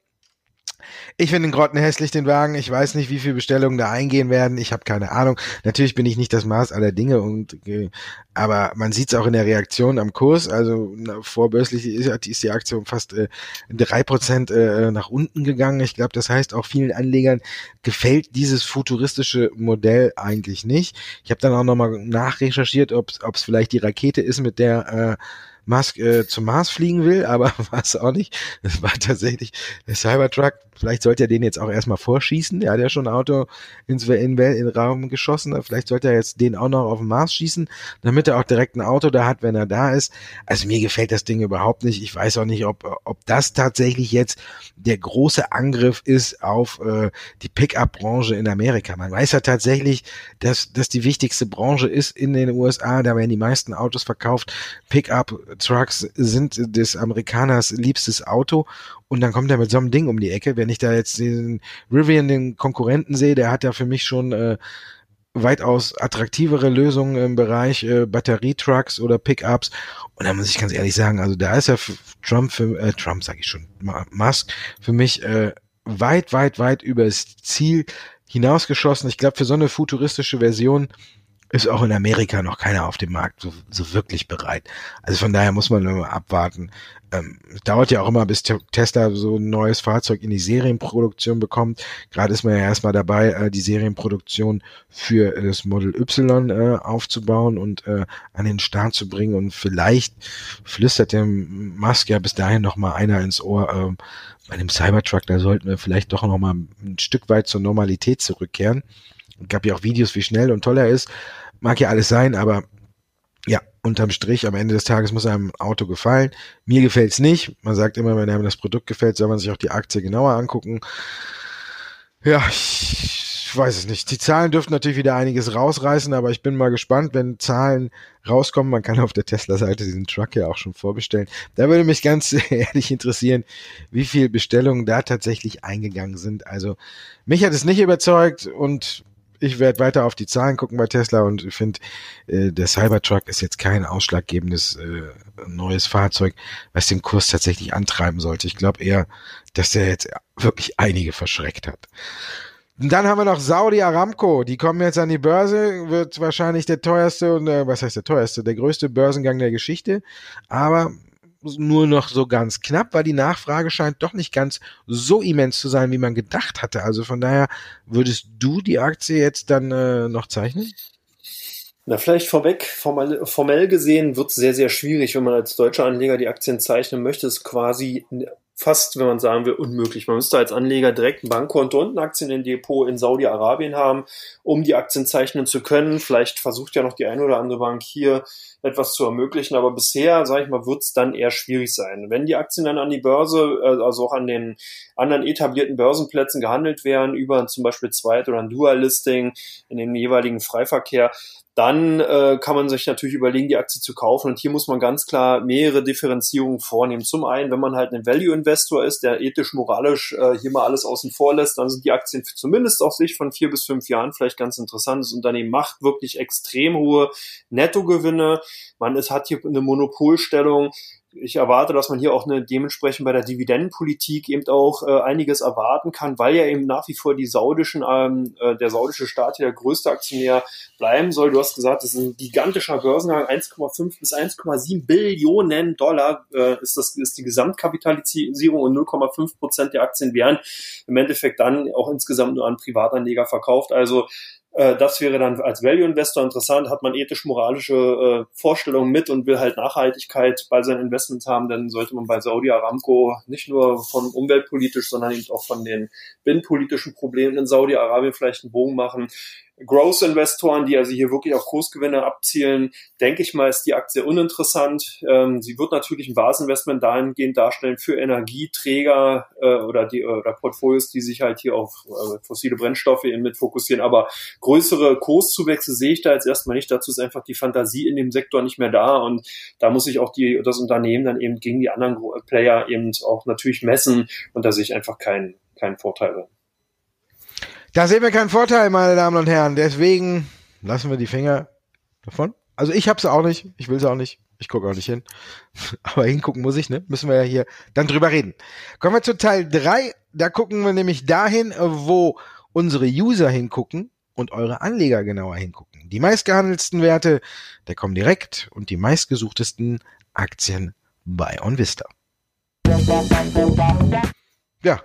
Ich finde den Grotten hässlich, den Wagen. Ich weiß nicht, wie viele Bestellungen da eingehen werden. Ich habe keine Ahnung. Natürlich bin ich nicht das Maß aller Dinge und äh, aber man sieht es auch in der Reaktion am Kurs. Also vorbörslich ist, ist die Aktion fast äh, drei äh, Prozent äh, nach unten gegangen. Ich glaube, das heißt auch vielen Anlegern gefällt dieses futuristische Modell eigentlich nicht. Ich habe dann auch nochmal nachrecherchiert, ob es vielleicht die Rakete ist, mit der äh, Musk äh, zum Mars fliegen will, aber war es auch nicht. Es war tatsächlich der Cybertruck. Vielleicht sollte er den jetzt auch erstmal vorschießen. Der hat ja schon ein Auto ins in, in Raum geschossen. Vielleicht sollte er jetzt den auch noch auf den Mars schießen, damit er auch direkt ein Auto da hat, wenn er da ist. Also mir gefällt das Ding überhaupt nicht. Ich weiß auch nicht, ob, ob das tatsächlich jetzt der große Angriff ist auf äh, die Pickup-Branche in Amerika. Man weiß ja tatsächlich, dass, dass die wichtigste Branche ist in den USA. Da werden die meisten Autos verkauft. Pickup Trucks sind des Amerikaners liebstes Auto und dann kommt er mit so einem Ding um die Ecke. Wenn ich da jetzt den Rivian, den Konkurrenten sehe, der hat ja für mich schon äh, weitaus attraktivere Lösungen im Bereich äh, Batterietrucks oder Pickups. Und da muss ich ganz ehrlich sagen, also da ist ja Trump für äh, Trump sage ich schon, Musk für mich äh, weit, weit, weit über das Ziel hinausgeschossen. Ich glaube, für so eine futuristische Version ist auch in Amerika noch keiner auf dem Markt so, so wirklich bereit. Also von daher muss man nur abwarten. Ähm, dauert ja auch immer, bis Tesla so ein neues Fahrzeug in die Serienproduktion bekommt. Gerade ist man ja erstmal dabei, äh, die Serienproduktion für das Model Y äh, aufzubauen und äh, an den Start zu bringen. Und vielleicht flüstert dem Musk ja bis dahin noch mal einer ins Ohr. Äh, bei dem Cybertruck, da sollten wir vielleicht doch noch mal ein Stück weit zur Normalität zurückkehren. Es gab ja auch Videos, wie schnell und toll er ist. Mag ja alles sein, aber ja, unterm Strich, am Ende des Tages muss einem Auto gefallen. Mir gefällt's nicht. Man sagt immer, wenn einem das Produkt gefällt, soll man sich auch die Aktie genauer angucken. Ja, ich weiß es nicht. Die Zahlen dürften natürlich wieder einiges rausreißen, aber ich bin mal gespannt, wenn Zahlen rauskommen. Man kann auf der Tesla-Seite diesen Truck ja auch schon vorbestellen. Da würde mich ganz ehrlich interessieren, wie viele Bestellungen da tatsächlich eingegangen sind. Also mich hat es nicht überzeugt und ich werde weiter auf die Zahlen gucken bei Tesla und finde, äh, der Cybertruck ist jetzt kein ausschlaggebendes äh, neues Fahrzeug, was den Kurs tatsächlich antreiben sollte. Ich glaube eher, dass der jetzt wirklich einige verschreckt hat. Und dann haben wir noch Saudi Aramco. Die kommen jetzt an die Börse, wird wahrscheinlich der teuerste und äh, was heißt der teuerste, der größte Börsengang der Geschichte. Aber nur noch so ganz knapp, weil die Nachfrage scheint doch nicht ganz so immens zu sein, wie man gedacht hatte. Also von daher würdest du die Aktie jetzt dann äh, noch zeichnen? Na, vielleicht vorweg, formell, formell gesehen wird es sehr, sehr schwierig, wenn man als deutscher Anleger die Aktien zeichnen möchte. Ist quasi fast, wenn man sagen will, unmöglich. Man müsste als Anleger direkt ein Bankkonto und ein Aktiendepot in Saudi-Arabien haben, um die Aktien zeichnen zu können. Vielleicht versucht ja noch die eine oder andere Bank hier etwas zu ermöglichen. Aber bisher, sage ich mal, wird es dann eher schwierig sein. Wenn die Aktien dann an die Börse, äh, also auch an den anderen etablierten Börsenplätzen gehandelt werden, über zum Beispiel Zweit- oder ein Dual-Listing in dem jeweiligen Freiverkehr, dann äh, kann man sich natürlich überlegen, die Aktie zu kaufen. Und hier muss man ganz klar mehrere Differenzierungen vornehmen. Zum einen, wenn man halt ein Value-Investor ist, der ethisch, moralisch äh, hier mal alles außen vor lässt, dann sind die Aktien zumindest auf Sicht von vier bis fünf Jahren vielleicht ganz interessant. Das Unternehmen macht wirklich extrem hohe Nettogewinne. Man ist, hat hier eine Monopolstellung ich erwarte, dass man hier auch eine dementsprechend bei der Dividendenpolitik eben auch äh, einiges erwarten kann, weil ja eben nach wie vor die saudischen, ähm, äh, der saudische Staat hier der größte Aktionär bleiben soll. Du hast gesagt, das ist ein gigantischer Börsengang, 1,5 bis 1,7 Billionen Dollar äh, ist das ist die Gesamtkapitalisierung und 0,5 Prozent der Aktien werden im Endeffekt dann auch insgesamt nur an Privatanleger verkauft. Also das wäre dann als Value Investor interessant, hat man ethisch-moralische äh, Vorstellungen mit und will halt Nachhaltigkeit bei seinen Investments haben, dann sollte man bei Saudi Aramco nicht nur von umweltpolitisch, sondern eben auch von den binnenpolitischen Problemen in Saudi-Arabien vielleicht einen Bogen machen. Growth-Investoren, die also hier wirklich auf Kursgewinne abzielen, denke ich mal, ist die Aktie uninteressant. Ähm, sie wird natürlich ein Basinvestment dahingehend darstellen für Energieträger äh, oder, die, oder Portfolios, die sich halt hier auf äh, fossile Brennstoffe eben mit fokussieren. Aber größere Kurszuwächse sehe ich da jetzt erstmal nicht. Dazu ist einfach die Fantasie in dem Sektor nicht mehr da und da muss sich auch die, das Unternehmen dann eben gegen die anderen Player eben auch natürlich messen und da sehe ich einfach keinen, keinen Vorteil. Da sehen wir keinen Vorteil, meine Damen und Herren. Deswegen lassen wir die Finger davon. Also ich habe es auch nicht. Ich will es auch nicht. Ich gucke auch nicht hin. Aber hingucken muss ich, ne? Müssen wir ja hier dann drüber reden. Kommen wir zu Teil drei. Da gucken wir nämlich dahin, wo unsere User hingucken und eure Anleger genauer hingucken. Die meistgehandelsten Werte der kommen direkt und die meistgesuchtesten Aktien bei OnVista. Ja,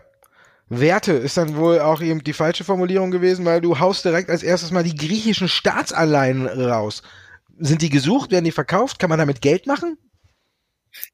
Werte ist dann wohl auch eben die falsche Formulierung gewesen, weil du haust direkt als erstes mal die griechischen Staatsanleihen raus. Sind die gesucht? Werden die verkauft? Kann man damit Geld machen?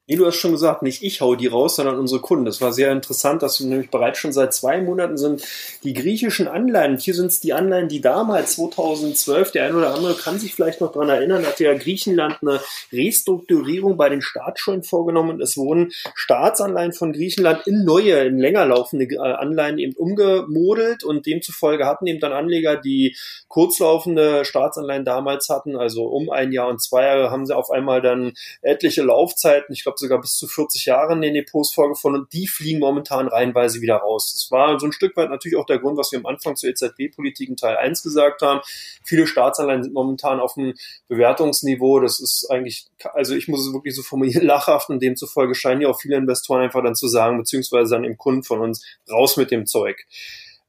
Nee, du hast schon gesagt, nicht ich hau die raus, sondern unsere Kunden. Das war sehr interessant, dass wir nämlich bereits schon seit zwei Monaten sind die griechischen Anleihen. Hier sind es die Anleihen, die damals 2012, der ein oder andere kann sich vielleicht noch dran erinnern, hatte ja Griechenland eine Restrukturierung bei den Staatsschulden vorgenommen es wurden Staatsanleihen von Griechenland in neue, in länger laufende äh, Anleihen eben umgemodelt und demzufolge hatten eben dann Anleger, die kurzlaufende Staatsanleihen damals hatten, also um ein Jahr und zwei Jahre, haben sie auf einmal dann etliche Laufzeiten ich glaube sogar bis zu 40 Jahre in den Depots vorgefunden und die fliegen momentan reihenweise wieder raus. Das war so ein Stück weit natürlich auch der Grund, was wir am Anfang zur EZB-Politik in Teil 1 gesagt haben. Viele Staatsanleihen sind momentan auf einem Bewertungsniveau, das ist eigentlich, also ich muss es wirklich so formulieren, lachhaft und demzufolge scheinen ja auch viele Investoren einfach dann zu sagen, beziehungsweise dann im Kunden von uns, raus mit dem Zeug.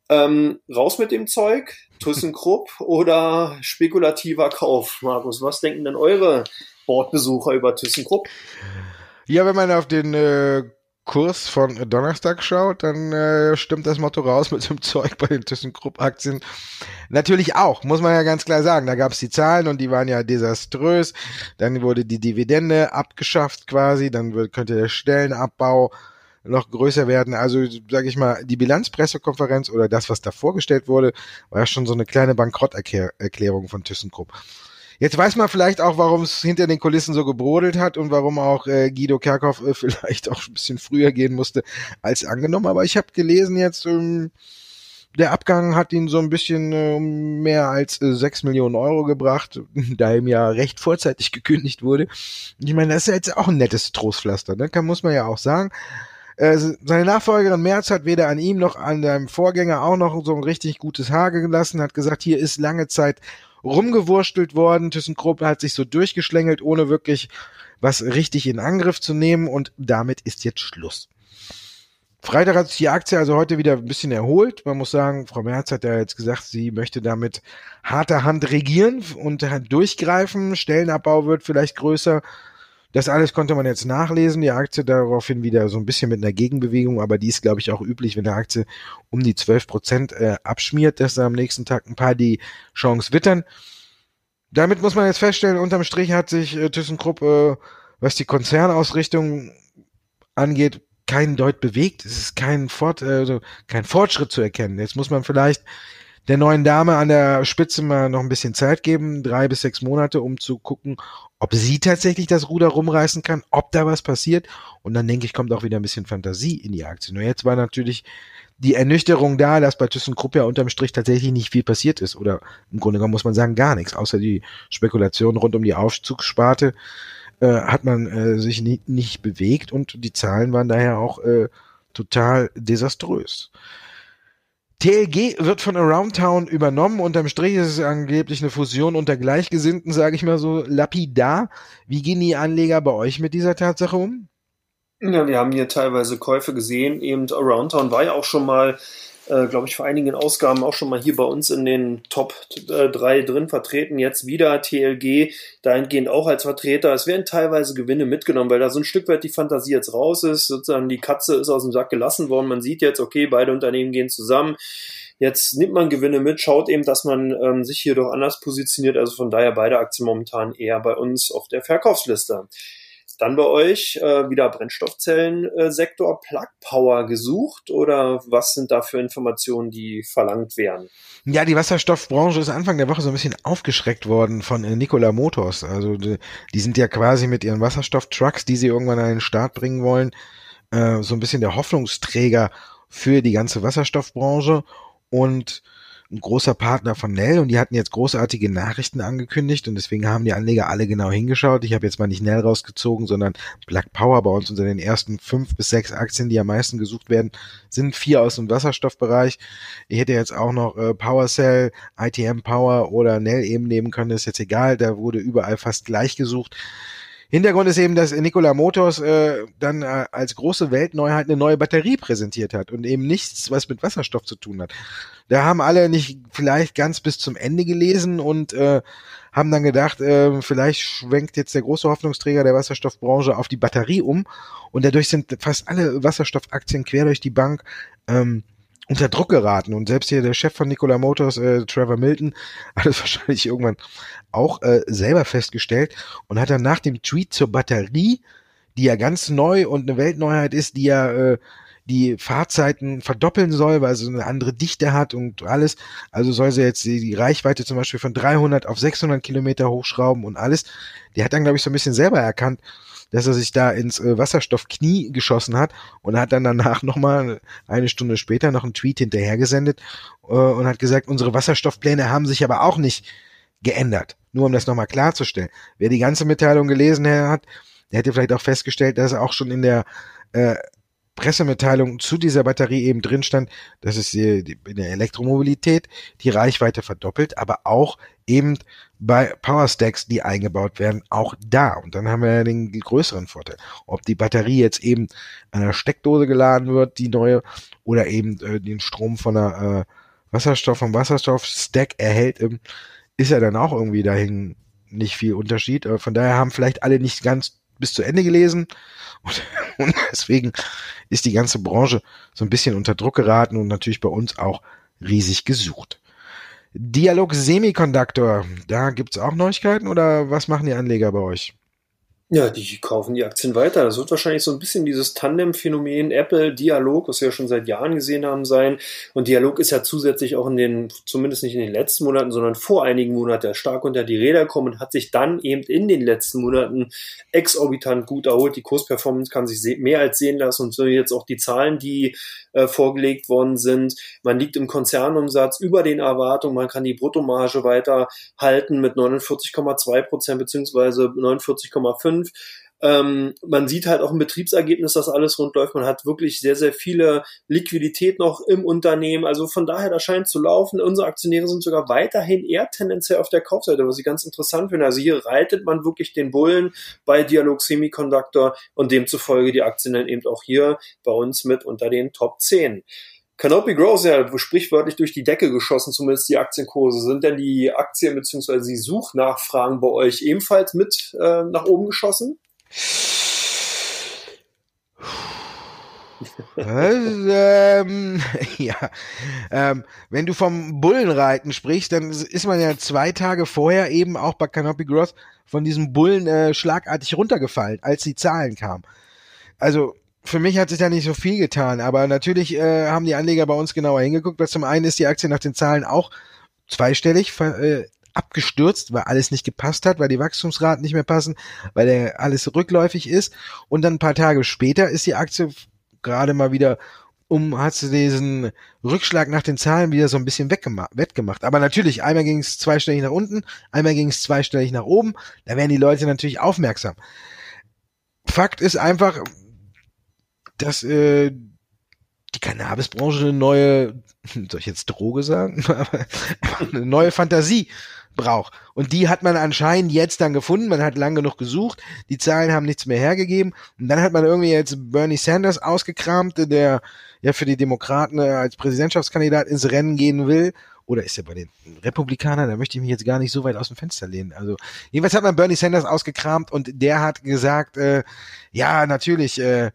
Ähm, raus mit dem Zeug, ThyssenKrupp oder spekulativer Kauf? Markus, was denken denn eure Bordbesucher über ThyssenKrupp? Ja, wenn man auf den äh, Kurs von Donnerstag schaut, dann äh, stimmt das Motto raus mit dem Zeug bei den ThyssenKrupp-Aktien. Natürlich auch, muss man ja ganz klar sagen. Da gab es die Zahlen und die waren ja desaströs. Dann wurde die Dividende abgeschafft quasi. Dann wird, könnte der Stellenabbau noch größer werden. Also sage ich mal, die Bilanzpressekonferenz oder das, was da vorgestellt wurde, war ja schon so eine kleine Bankrotterklärung von ThyssenKrupp. Jetzt weiß man vielleicht auch, warum es hinter den Kulissen so gebrodelt hat und warum auch äh, Guido Kerkhoff äh, vielleicht auch ein bisschen früher gehen musste als angenommen. Aber ich habe gelesen jetzt, ähm, der Abgang hat ihn so ein bisschen äh, mehr als äh, 6 Millionen Euro gebracht, da ihm ja recht vorzeitig gekündigt wurde. Ich meine, das ist ja jetzt auch ein nettes Trostpflaster, ne? Kann, muss man ja auch sagen. Äh, seine Nachfolgerin Merz hat weder an ihm noch an seinem Vorgänger auch noch so ein richtig gutes Haar gelassen, hat gesagt, hier ist lange Zeit rumgewurstelt worden. ThyssenKrupp hat sich so durchgeschlängelt, ohne wirklich was richtig in Angriff zu nehmen und damit ist jetzt Schluss. Freitag hat sich die Aktie also heute wieder ein bisschen erholt. Man muss sagen, Frau Merz hat ja jetzt gesagt, sie möchte damit harter Hand regieren und durchgreifen. Stellenabbau wird vielleicht größer. Das alles konnte man jetzt nachlesen. Die Aktie daraufhin wieder so ein bisschen mit einer Gegenbewegung, aber die ist, glaube ich, auch üblich, wenn eine Aktie um die 12 Prozent äh, abschmiert, dass da am nächsten Tag ein paar die Chance wittern. Damit muss man jetzt feststellen, unterm Strich hat sich äh, ThyssenKrupp, äh, was die Konzernausrichtung angeht, keinen Deut bewegt. Es ist kein, Fort, äh, also kein Fortschritt zu erkennen. Jetzt muss man vielleicht der neuen Dame an der Spitze mal noch ein bisschen Zeit geben, drei bis sechs Monate, um zu gucken, ob sie tatsächlich das Ruder rumreißen kann, ob da was passiert. Und dann denke ich, kommt auch wieder ein bisschen Fantasie in die Aktie. Nur jetzt war natürlich die Ernüchterung da, dass bei ThyssenKrupp ja unterm Strich tatsächlich nicht viel passiert ist. Oder im Grunde genommen muss man sagen, gar nichts. Außer die Spekulation rund um die Aufzugssparte äh, hat man äh, sich nie, nicht bewegt und die Zahlen waren daher auch äh, total desaströs. TLG wird von Around Town übernommen. Unterm Strich ist es angeblich eine Fusion unter Gleichgesinnten, sage ich mal so lapidar. Wie gehen die Anleger bei euch mit dieser Tatsache um? Ja, wir haben hier teilweise Käufe gesehen. Eben Around Town war ja auch schon mal äh, glaube ich, vor einigen Ausgaben auch schon mal hier bei uns in den Top äh, 3 drin vertreten. Jetzt wieder TLG, dahingehend auch als Vertreter. Es werden teilweise Gewinne mitgenommen, weil da so ein Stück weit die Fantasie jetzt raus ist. Sozusagen die Katze ist aus dem Sack gelassen worden. Man sieht jetzt, okay, beide Unternehmen gehen zusammen. Jetzt nimmt man Gewinne mit, schaut eben, dass man ähm, sich hier doch anders positioniert. Also von daher beide Aktien momentan eher bei uns auf der Verkaufsliste. Dann bei euch äh, wieder Brennstoffzellensektor Plug Power gesucht oder was sind da für Informationen, die verlangt werden? Ja, die Wasserstoffbranche ist Anfang der Woche so ein bisschen aufgeschreckt worden von äh, Nikola Motors. Also die, die sind ja quasi mit ihren Wasserstofftrucks, die sie irgendwann an den Start bringen wollen, äh, so ein bisschen der Hoffnungsträger für die ganze Wasserstoffbranche und ein großer Partner von Nell und die hatten jetzt großartige Nachrichten angekündigt und deswegen haben die Anleger alle genau hingeschaut. Ich habe jetzt mal nicht Nell rausgezogen, sondern Black Power bei uns unter den ersten fünf bis sechs Aktien, die am meisten gesucht werden, sind vier aus dem Wasserstoffbereich. Ich hätte jetzt auch noch äh, PowerCell, ITM Power oder Nell eben nehmen können, ist jetzt egal, da wurde überall fast gleich gesucht. Hintergrund ist eben, dass Nikola Motors äh, dann äh, als große Weltneuheit eine neue Batterie präsentiert hat und eben nichts, was mit Wasserstoff zu tun hat. Da haben alle nicht vielleicht ganz bis zum Ende gelesen und äh, haben dann gedacht, äh, vielleicht schwenkt jetzt der große Hoffnungsträger der Wasserstoffbranche auf die Batterie um und dadurch sind fast alle Wasserstoffaktien quer durch die Bank ähm, unter Druck geraten. Und selbst hier der Chef von Nikola Motors, äh, Trevor Milton, hat es wahrscheinlich irgendwann auch äh, selber festgestellt und hat dann nach dem Tweet zur Batterie, die ja ganz neu und eine Weltneuheit ist, die ja äh, die Fahrzeiten verdoppeln soll, weil sie eine andere Dichte hat und alles. Also soll sie jetzt die, die Reichweite zum Beispiel von 300 auf 600 Kilometer hochschrauben und alles. Die hat dann, glaube ich, so ein bisschen selber erkannt, dass er sich da ins äh, Wasserstoffknie geschossen hat und hat dann danach nochmal eine Stunde später noch einen Tweet hinterhergesendet äh, und hat gesagt, unsere Wasserstoffpläne haben sich aber auch nicht geändert. Nur um das nochmal klarzustellen. Wer die ganze Mitteilung gelesen hat, der hätte vielleicht auch festgestellt, dass er auch schon in der äh, Pressemitteilung zu dieser Batterie eben drin stand, dass es in der Elektromobilität die Reichweite verdoppelt, aber auch eben bei Powerstacks, die eingebaut werden, auch da. Und dann haben wir ja den größeren Vorteil. Ob die Batterie jetzt eben an einer Steckdose geladen wird, die neue, oder eben äh, den Strom von einer äh, Wasserstoff vom Wasserstoffstack erhält, ähm, ist ja dann auch irgendwie dahin nicht viel Unterschied. Äh, von daher haben vielleicht alle nicht ganz bis zu Ende gelesen. Und, und deswegen ist die ganze Branche so ein bisschen unter Druck geraten und natürlich bei uns auch riesig gesucht. Dialog Semiconductor, da gibt's auch Neuigkeiten oder was machen die Anleger bei euch? Ja, die kaufen die Aktien weiter. Das wird wahrscheinlich so ein bisschen dieses Tandem-Phänomen Apple Dialog, was wir ja schon seit Jahren gesehen haben, sein. Und Dialog ist ja zusätzlich auch in den, zumindest nicht in den letzten Monaten, sondern vor einigen Monaten stark unter die Räder gekommen und hat sich dann eben in den letzten Monaten exorbitant gut erholt. Die Kursperformance kann sich mehr als sehen lassen und so jetzt auch die Zahlen, die äh, vorgelegt worden sind. Man liegt im Konzernumsatz über den Erwartungen. Man kann die Bruttomarge weiter halten mit 49,2 Prozent beziehungsweise 49,5 5. Ähm, man sieht halt auch im Betriebsergebnis, dass alles rund läuft. Man hat wirklich sehr, sehr viele Liquidität noch im Unternehmen. Also von daher, das scheint zu laufen. Unsere Aktionäre sind sogar weiterhin eher tendenziell auf der Kaufseite, was ich ganz interessant finde. Also hier reitet man wirklich den Bullen bei Dialog Semiconductor und demzufolge die Aktien dann eben auch hier bei uns mit unter den Top 10. Canopy Growth ist ja sprichwörtlich durch die Decke geschossen, zumindest die Aktienkurse. Sind denn die Aktien bzw. die Suchnachfragen bei euch ebenfalls mit äh, nach oben geschossen? ähm, ja, ähm, wenn du vom Bullenreiten sprichst, dann ist man ja zwei Tage vorher eben auch bei Canopy Growth von diesem Bullen äh, schlagartig runtergefallen, als die Zahlen kamen. Also für mich hat sich da nicht so viel getan, aber natürlich äh, haben die Anleger bei uns genauer hingeguckt, weil zum einen ist die Aktie nach den Zahlen auch zweistellig äh, abgestürzt, weil alles nicht gepasst hat, weil die Wachstumsraten nicht mehr passen, weil der alles rückläufig ist und dann ein paar Tage später ist die Aktie gerade mal wieder um hat sie diesen Rückschlag nach den Zahlen wieder so ein bisschen wettgemacht. Aber natürlich, einmal ging es zweistellig nach unten, einmal ging es zweistellig nach oben. Da werden die Leute natürlich aufmerksam. Fakt ist einfach, dass äh, die Cannabisbranche eine neue, soll ich jetzt Droge sagen, eine neue Fantasie braucht. Und die hat man anscheinend jetzt dann gefunden. Man hat lang genug gesucht. Die Zahlen haben nichts mehr hergegeben. Und dann hat man irgendwie jetzt Bernie Sanders ausgekramt, der ja für die Demokraten äh, als Präsidentschaftskandidat ins Rennen gehen will. Oder ist er bei den Republikanern? Da möchte ich mich jetzt gar nicht so weit aus dem Fenster lehnen. Also jedenfalls hat man Bernie Sanders ausgekramt und der hat gesagt, äh, ja, natürlich, äh,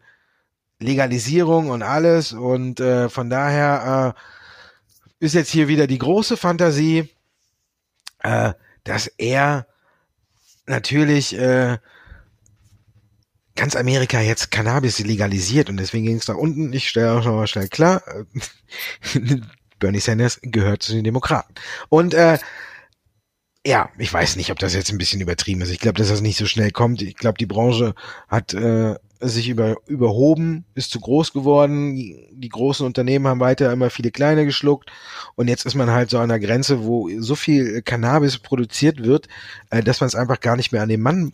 Legalisierung und alles. Und äh, von daher äh, ist jetzt hier wieder die große Fantasie, äh, dass er natürlich äh, ganz Amerika jetzt Cannabis legalisiert und deswegen ging es nach unten. Ich stelle auch nochmal schnell klar, äh, Bernie Sanders gehört zu den Demokraten. Und äh, ja, ich weiß nicht, ob das jetzt ein bisschen übertrieben ist. Ich glaube, dass das nicht so schnell kommt. Ich glaube, die Branche hat äh, sich über, überhoben, ist zu groß geworden. Die großen Unternehmen haben weiter immer viele kleine geschluckt. Und jetzt ist man halt so an der Grenze, wo so viel Cannabis produziert wird, äh, dass man es einfach gar nicht mehr an den Mann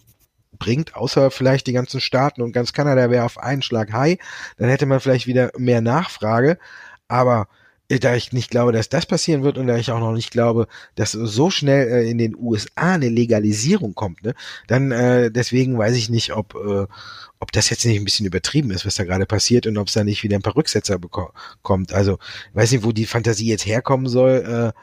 bringt, außer vielleicht die ganzen Staaten und ganz Kanada wäre auf einen Schlag high. Dann hätte man vielleicht wieder mehr Nachfrage. Aber da ich nicht glaube, dass das passieren wird und da ich auch noch nicht glaube, dass so schnell äh, in den USA eine Legalisierung kommt, ne, dann äh, deswegen weiß ich nicht, ob äh, ob das jetzt nicht ein bisschen übertrieben ist, was da gerade passiert und ob es da nicht wieder ein paar Rücksetzer bekommt. Also weiß nicht, wo die Fantasie jetzt herkommen soll. Äh,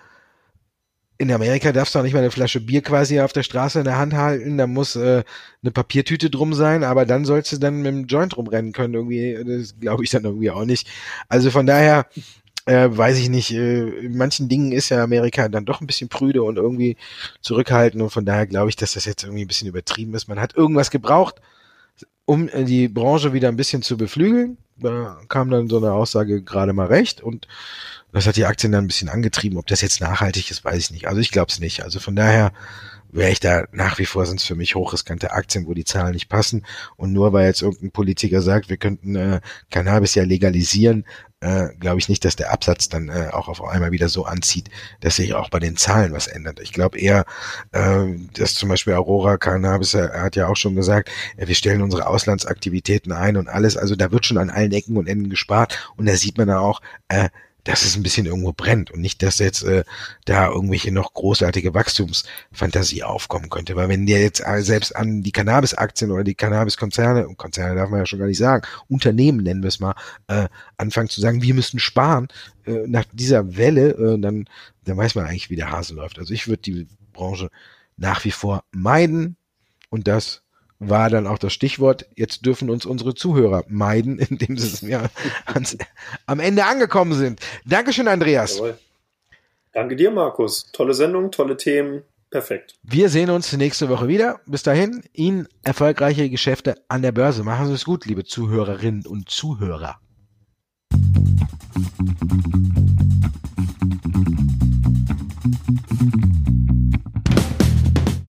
in Amerika darfst du auch nicht mal eine Flasche Bier quasi auf der Straße in der Hand halten, da muss äh, eine Papiertüte drum sein, aber dann sollst du dann mit dem Joint rumrennen können, irgendwie, das glaube ich dann irgendwie auch nicht. Also von daher, äh, weiß ich nicht, äh, in manchen Dingen ist ja Amerika dann doch ein bisschen prüde und irgendwie zurückhaltend und von daher glaube ich, dass das jetzt irgendwie ein bisschen übertrieben ist. Man hat irgendwas gebraucht, um äh, die Branche wieder ein bisschen zu beflügeln. Da kam dann so eine Aussage gerade mal recht und das hat die Aktien dann ein bisschen angetrieben. Ob das jetzt nachhaltig ist, weiß ich nicht. Also ich glaube es nicht. Also von daher wäre ich da nach wie vor sind es für mich hochriskante Aktien, wo die Zahlen nicht passen. Und nur weil jetzt irgendein Politiker sagt, wir könnten äh, Cannabis ja legalisieren, äh, glaube ich nicht, dass der Absatz dann äh, auch auf einmal wieder so anzieht, dass sich auch bei den Zahlen was ändert. Ich glaube eher, äh, dass zum Beispiel Aurora Cannabis, er hat ja auch schon gesagt, äh, wir stellen unsere Auslandsaktivitäten ein und alles. Also da wird schon an allen Ecken und Enden gespart. Und da sieht man dann auch, äh, dass es ein bisschen irgendwo brennt und nicht, dass jetzt äh, da irgendwelche noch großartige Wachstumsfantasie aufkommen könnte. Weil wenn der jetzt selbst an die Cannabis-Aktien oder die Cannabis-Konzerne, Konzerne darf man ja schon gar nicht sagen, Unternehmen nennen wir es mal, äh, anfangen zu sagen, wir müssen sparen, äh, nach dieser Welle, äh, dann, dann weiß man eigentlich, wie der Hase läuft. Also ich würde die Branche nach wie vor meiden und das war dann auch das Stichwort, jetzt dürfen uns unsere Zuhörer meiden, indem sie ja ans, am Ende angekommen sind. Dankeschön, Andreas. Jawohl. Danke dir, Markus. Tolle Sendung, tolle Themen. Perfekt. Wir sehen uns nächste Woche wieder. Bis dahin, Ihnen erfolgreiche Geschäfte an der Börse. Machen Sie es gut, liebe Zuhörerinnen und Zuhörer.